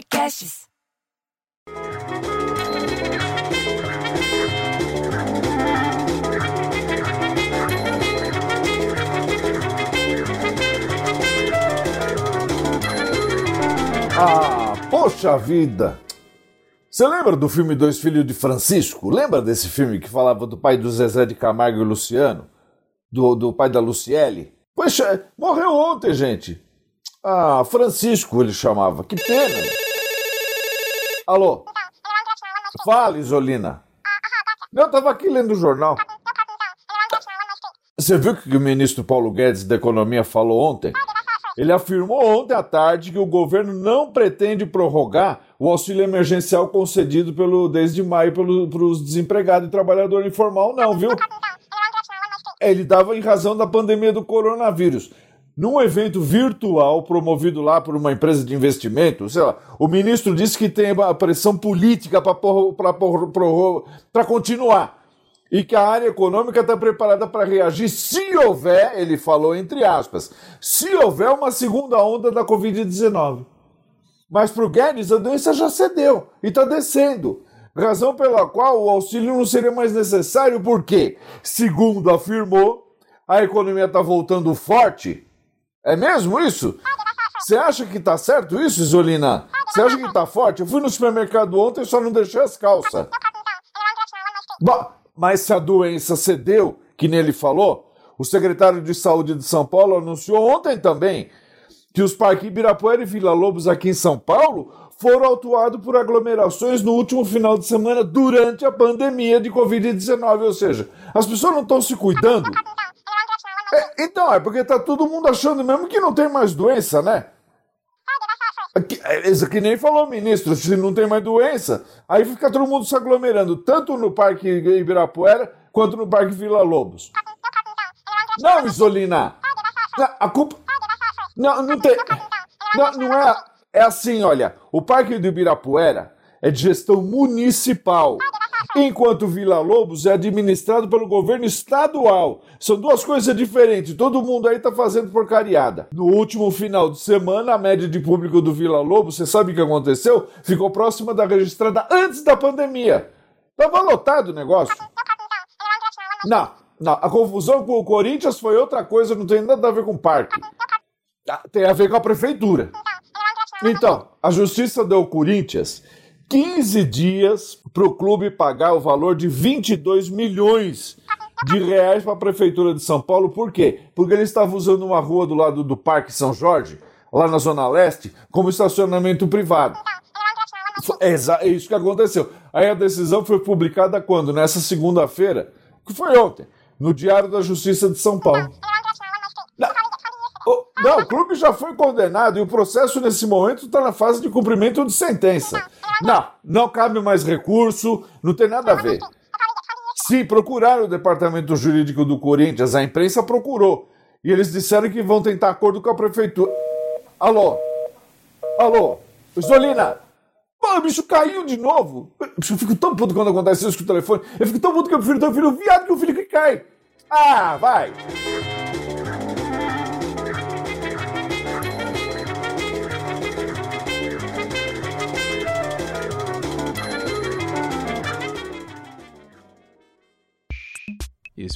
Podcasts. Ah, poxa vida! Você lembra do filme Dois Filhos de Francisco? Lembra desse filme que falava do pai do Zezé de Camargo e Luciano? Do, do pai da Luciele? Poxa, morreu ontem, gente. Ah, Francisco ele chamava. Que pena. Alô? Fala, Isolina. Eu tava aqui lendo o jornal. Você viu o que o ministro Paulo Guedes da Economia falou ontem? Ele afirmou ontem à tarde que o governo não pretende prorrogar o auxílio emergencial concedido pelo, desde maio para os desempregados e trabalhador informal, não, viu? Ele dava em razão da pandemia do coronavírus. Num evento virtual promovido lá por uma empresa de investimento, sei lá, o ministro disse que tem a pressão política para continuar e que a área econômica está preparada para reagir se houver, ele falou entre aspas, se houver uma segunda onda da Covid-19. Mas para o Guedes a doença já cedeu e está descendo. Razão pela qual o auxílio não seria mais necessário, porque, segundo afirmou, a economia está voltando forte. É mesmo isso? Você acha que está certo isso, Isolina? Você acha que está forte? Eu fui no supermercado ontem e só não deixei as calças. Bom, mas se a doença cedeu, que nele falou, o secretário de Saúde de São Paulo anunciou ontem também que os parques Ibirapuera e Vila Lobos aqui em São Paulo foram autuados por aglomerações no último final de semana durante a pandemia de Covid-19. Ou seja, as pessoas não estão se cuidando. É, então, é porque está todo mundo achando mesmo que não tem mais doença, né? Isso que nem falou o ministro, se não tem mais doença, aí fica todo mundo se aglomerando, tanto no Parque Ibirapuera quanto no Parque Vila Lobos. Não, Isolina! A culpa. Não, não tem. Não, não é. É assim, olha, o Parque do Ibirapuera é de gestão municipal enquanto Vila Lobos é administrado pelo governo estadual. São duas coisas diferentes. Todo mundo aí tá fazendo porcariada. No último final de semana, a média de público do Vila Lobos, você sabe o que aconteceu? Ficou próxima da registrada antes da pandemia. Tava lotado o negócio. Não, não. A confusão com o Corinthians foi outra coisa, não tem nada a ver com o parque. Ah, tem a ver com a prefeitura. Então, a justiça deu Corinthians 15 dias para o clube pagar o valor de 22 milhões de reais para a Prefeitura de São Paulo. Por quê? Porque ele estava usando uma rua do lado do Parque São Jorge, lá na Zona Leste, como estacionamento privado. É isso que aconteceu. Aí a decisão foi publicada quando? Nessa segunda-feira, que foi ontem, no Diário da Justiça de São Paulo. Não, o clube já foi condenado e o processo nesse momento está na fase de cumprimento de sentença. Não, não cabe mais recurso, não tem nada a ver. Se procuraram o departamento jurídico do Corinthians, a imprensa procurou. E eles disseram que vão tentar acordo com a prefeitura. Alô? Alô? Zolina? Pô, o bicho caiu de novo. Eu fico tão puto quando acontece isso com o telefone. Eu fico tão puto que eu prefiro ter um filho viado que o um filho que cai. Ah, vai!